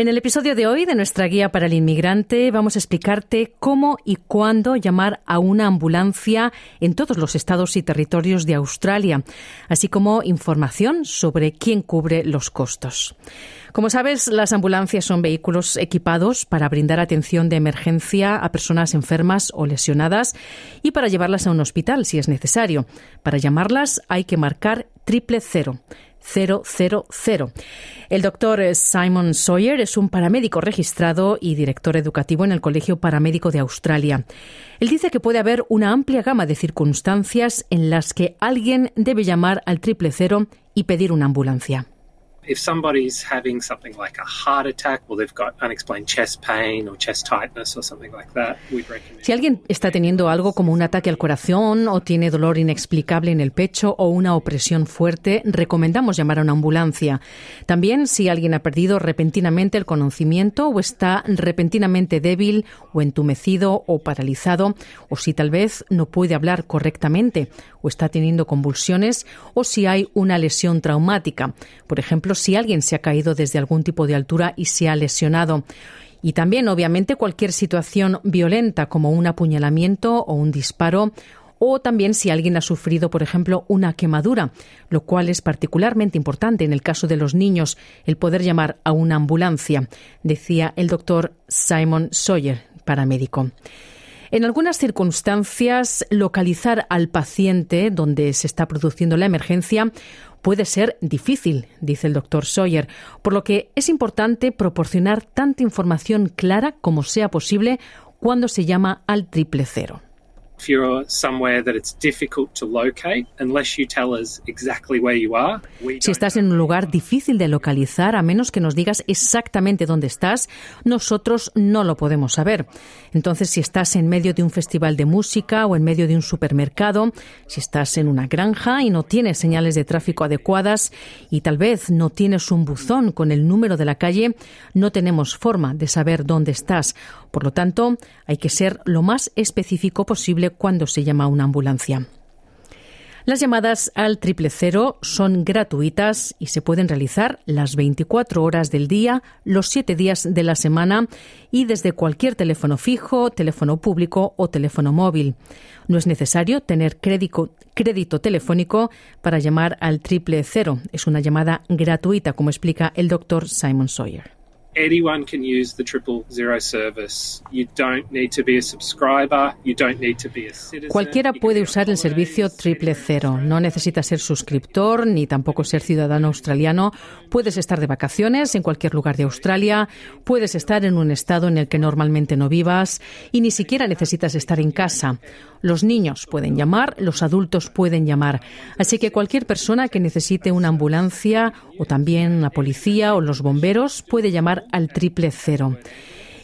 En el episodio de hoy de nuestra guía para el inmigrante vamos a explicarte cómo y cuándo llamar a una ambulancia en todos los estados y territorios de Australia, así como información sobre quién cubre los costos. Como sabes, las ambulancias son vehículos equipados para brindar atención de emergencia a personas enfermas o lesionadas y para llevarlas a un hospital si es necesario. Para llamarlas hay que marcar triple cero. 000. El doctor Simon Sawyer es un paramédico registrado y director educativo en el Colegio Paramédico de Australia. Él dice que puede haber una amplia gama de circunstancias en las que alguien debe llamar al triple cero y pedir una ambulancia. If somebody's having something like a heart attack they've got unexplained chest pain or chest tightness or something like that, we'd recommend. Si alguien está teniendo algo como un ataque al corazón o tiene dolor inexplicable en el pecho o una opresión fuerte, recomendamos llamar a una ambulancia. También si alguien ha perdido repentinamente el conocimiento o está repentinamente débil o entumecido o paralizado o si tal vez no puede hablar correctamente o está teniendo convulsiones o si hay una lesión traumática. Por ejemplo, si alguien se ha caído desde algún tipo de altura y se ha lesionado. Y también, obviamente, cualquier situación violenta como un apuñalamiento o un disparo o también si alguien ha sufrido, por ejemplo, una quemadura, lo cual es particularmente importante en el caso de los niños, el poder llamar a una ambulancia, decía el doctor Simon Sawyer, paramédico. En algunas circunstancias, localizar al paciente donde se está produciendo la emergencia puede ser difícil, dice el doctor Sawyer, por lo que es importante proporcionar tanta información clara como sea posible cuando se llama al triple cero. If you're somewhere that it's difficult to locate, unless you tell us exactly where you are, we Si estás en un lugar difícil de localizar, a menos que nos digas exactamente dónde estás, nosotros no lo podemos saber. Entonces, si estás en medio de un festival de música o en medio de un supermercado, si estás en una granja y no tienes señales de tráfico adecuadas y tal vez no tienes un buzón con el número de la calle, no tenemos forma de saber dónde estás. Por lo tanto, hay que ser lo más específico posible cuando se llama una ambulancia. Las llamadas al triple cero son gratuitas y se pueden realizar las 24 horas del día, los 7 días de la semana y desde cualquier teléfono fijo, teléfono público o teléfono móvil. No es necesario tener crédito, crédito telefónico para llamar al triple cero. Es una llamada gratuita, como explica el doctor Simon Sawyer. Anyone can use the triple zero service. You don't need to be a subscriber. You don't need to be a citizen. Cualquiera puede usar el servicio triple cero. No necesita ser suscriptor ni tampoco ser ciudadano australiano. Puedes estar de vacaciones en cualquier lugar de Australia. Puedes estar en un estado en el que normalmente no vivas y ni siquiera necesitas estar en casa. Los niños pueden llamar, los adultos pueden llamar. Así que cualquier persona que necesite una ambulancia o también la policía o los bomberos puede llamar al triple cero.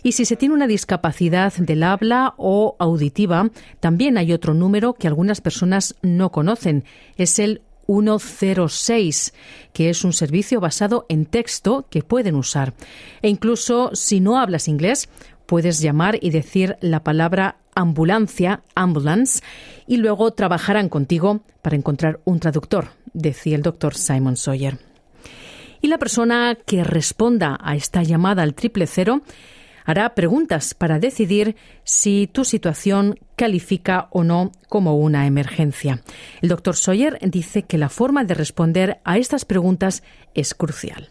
Y si se tiene una discapacidad del habla o auditiva, también hay otro número que algunas personas no conocen. Es el 106, que es un servicio basado en texto que pueden usar. E incluso si no hablas inglés, puedes llamar y decir la palabra ambulancia, ambulance, y luego trabajarán contigo para encontrar un traductor, decía el doctor Simon Sawyer. Y la persona que responda a esta llamada al triple cero hará preguntas para decidir si tu situación califica o no como una emergencia. El doctor Sawyer dice que la forma de responder a estas preguntas es crucial.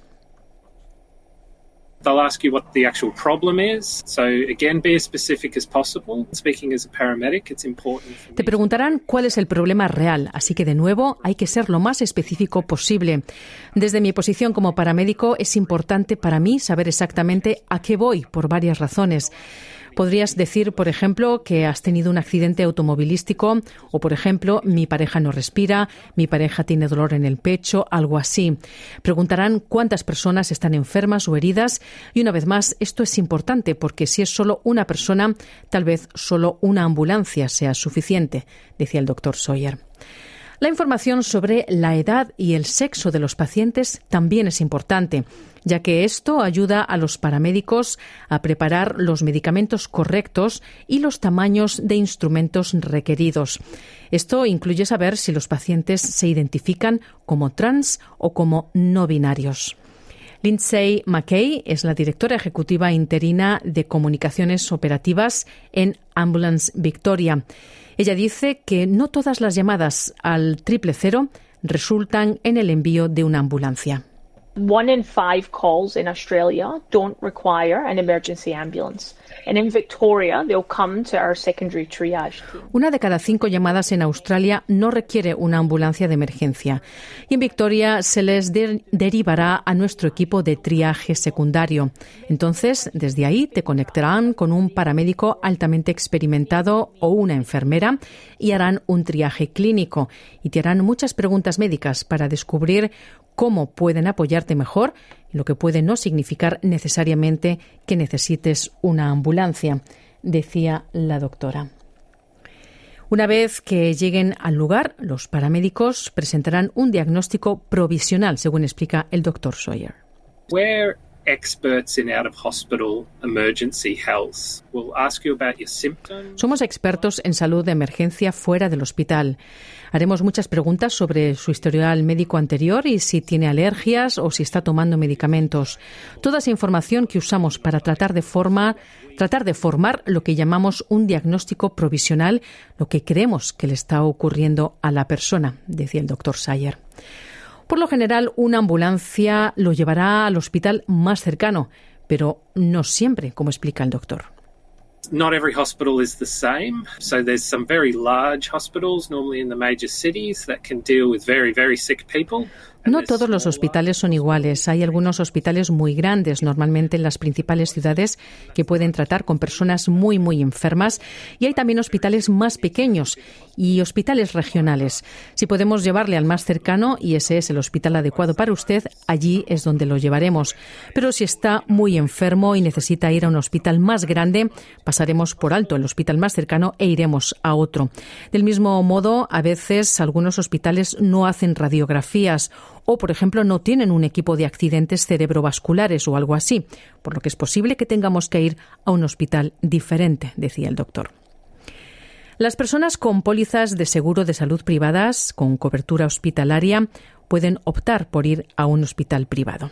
They'll ask you what the actual problem is. So again, be as specific as possible. Speaking as a paramedic, it's important. For me Te preguntarán cuál es el problema real, así que de nuevo hay que ser lo más específico posible. Desde mi posición como paramédico es importante para mí saber exactamente a qué voy por varias razones. Podrías decir, por ejemplo, que has tenido un accidente automovilístico o, por ejemplo, mi pareja no respira, mi pareja tiene dolor en el pecho, algo así. Preguntarán cuántas personas están enfermas o heridas y, una vez más, esto es importante porque si es solo una persona, tal vez solo una ambulancia sea suficiente, decía el doctor Sawyer. La información sobre la edad y el sexo de los pacientes también es importante, ya que esto ayuda a los paramédicos a preparar los medicamentos correctos y los tamaños de instrumentos requeridos. Esto incluye saber si los pacientes se identifican como trans o como no binarios. Lindsay McKay es la directora ejecutiva interina de comunicaciones operativas en Ambulance Victoria. Ella dice que no todas las llamadas al triple cero resultan en el envío de una ambulancia. One in five calls in Australia don't require an emergency ambulance. Una de cada cinco llamadas en Australia no requiere una ambulancia de emergencia. Y en Victoria se les de derivará a nuestro equipo de triaje secundario. Entonces, desde ahí te conectarán con un paramédico altamente experimentado o una enfermera y harán un triaje clínico y te harán muchas preguntas médicas para descubrir cómo pueden apoyarte mejor, lo que puede no significar necesariamente que necesites una ambulancia, decía la doctora. Una vez que lleguen al lugar, los paramédicos presentarán un diagnóstico provisional, según explica el doctor Sawyer. Somos expertos en salud de emergencia fuera del hospital. Haremos muchas preguntas sobre su historial médico anterior y si tiene alergias o si está tomando medicamentos. Toda esa información que usamos para tratar de tratar de formar lo que llamamos un diagnóstico provisional, lo que creemos que le está ocurriendo a la persona, decía el doctor Sayer. Por lo general, una ambulancia lo llevará al hospital más cercano, pero no siempre, como explica el doctor. Not every hospital is the same. So there's some very large hospitals, normally in the major cities, that can deal with very, very sick people. No todos los hospitales son iguales. Hay algunos hospitales muy grandes, normalmente en las principales ciudades, que pueden tratar con personas muy, muy enfermas. Y hay también hospitales más pequeños y hospitales regionales. Si podemos llevarle al más cercano, y ese es el hospital adecuado para usted, allí es donde lo llevaremos. Pero si está muy enfermo y necesita ir a un hospital más grande, pasaremos por alto el hospital más cercano e iremos a otro. Del mismo modo, a veces algunos hospitales no hacen radiografías o, por ejemplo, no tienen un equipo de accidentes cerebrovasculares o algo así, por lo que es posible que tengamos que ir a un hospital diferente, decía el doctor. Las personas con pólizas de seguro de salud privadas con cobertura hospitalaria pueden optar por ir a un hospital privado.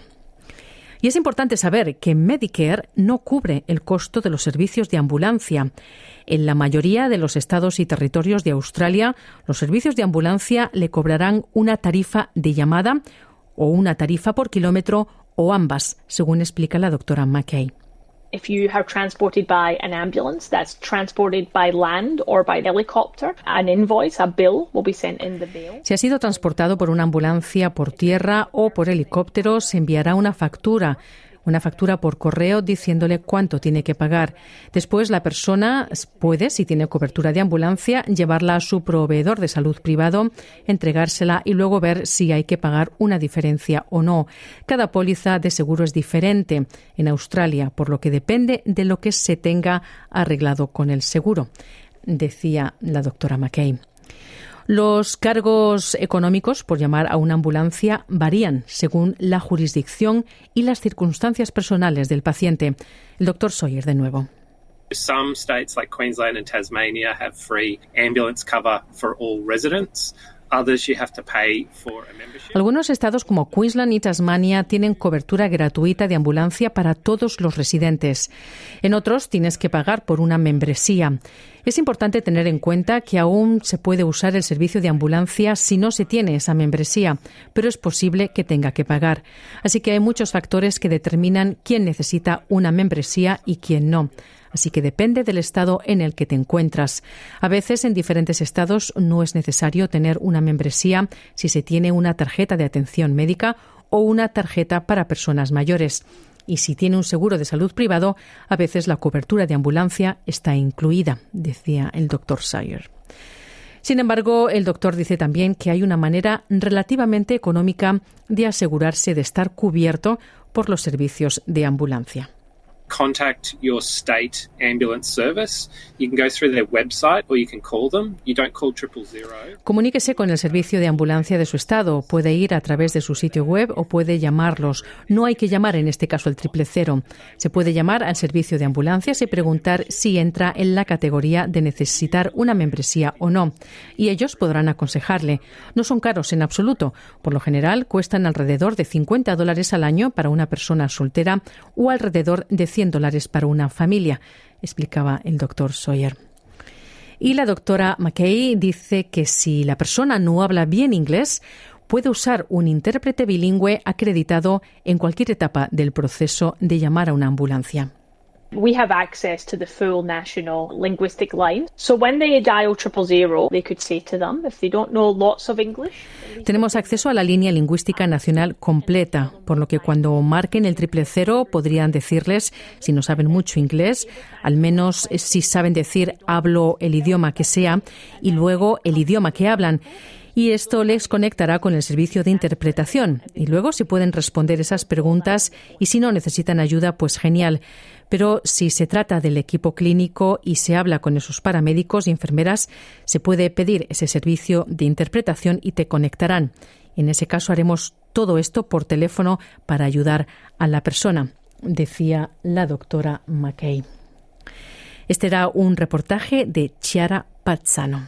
Y es importante saber que Medicare no cubre el costo de los servicios de ambulancia. En la mayoría de los estados y territorios de Australia, los servicios de ambulancia le cobrarán una tarifa de llamada o una tarifa por kilómetro o ambas, según explica la doctora McKay. If you are transported by an ambulance that's transported by land or by helicopter, an invoice, a bill will be sent in the mail. Si ha sido transportado por una ambulancia por tierra o por helicóptero, se enviará una factura una factura por correo diciéndole cuánto tiene que pagar. Después la persona puede, si tiene cobertura de ambulancia, llevarla a su proveedor de salud privado, entregársela y luego ver si hay que pagar una diferencia o no. Cada póliza de seguro es diferente en Australia, por lo que depende de lo que se tenga arreglado con el seguro, decía la doctora McKay. Los cargos económicos por llamar a una ambulancia varían según la jurisdicción y las circunstancias personales del paciente. El doctor Sawyer de nuevo. Some states like Queensland and Tasmania have free ambulance cover for all residents. Algunos estados como Queensland y Tasmania tienen cobertura gratuita de ambulancia para todos los residentes. En otros tienes que pagar por una membresía. Es importante tener en cuenta que aún se puede usar el servicio de ambulancia si no se tiene esa membresía, pero es posible que tenga que pagar. Así que hay muchos factores que determinan quién necesita una membresía y quién no así que depende del estado en el que te encuentras. A veces en diferentes estados no es necesario tener una membresía si se tiene una tarjeta de atención médica o una tarjeta para personas mayores. Y si tiene un seguro de salud privado, a veces la cobertura de ambulancia está incluida, decía el doctor Sayer. Sin embargo, el doctor dice también que hay una manera relativamente económica de asegurarse de estar cubierto por los servicios de ambulancia. Contact your state ambulance service. You can go through their website or you can call them. You don't call triple zero. Comuníquese con el servicio de ambulancia de su estado. Puede ir a través de su sitio web o puede llamarlos. No hay que llamar en este caso el triple cero. Se puede llamar al servicio de ambulancias y preguntar si entra en la categoría de necesitar una membresía o no. Y ellos podrán aconsejarle. No son caros en absoluto. Por lo general cuestan alrededor de 50 dólares al año para una persona soltera o alrededor de 100 dólares para una familia, explicaba el doctor Sawyer. Y la doctora McKay dice que si la persona no habla bien inglés, puede usar un intérprete bilingüe acreditado en cualquier etapa del proceso de llamar a una ambulancia. We have access to the full national linguistic line. So when they dial triple zero, they could say to them, if they don't know lots of English. Tenemos acceso a la línea lingüística nacional completa, por lo que cuando marquen el triple cero podrían decirles, si no saben mucho inglés, al menos si saben decir hablo el idioma que sea y luego el idioma que hablan y esto les conectará con el servicio de interpretación. Y luego, si pueden responder esas preguntas y si no necesitan ayuda, pues genial. Pero si se trata del equipo clínico y se habla con esos paramédicos y enfermeras, se puede pedir ese servicio de interpretación y te conectarán. En ese caso haremos todo esto por teléfono para ayudar a la persona, decía la doctora McKay. Este era un reportaje de Chiara Pazzano.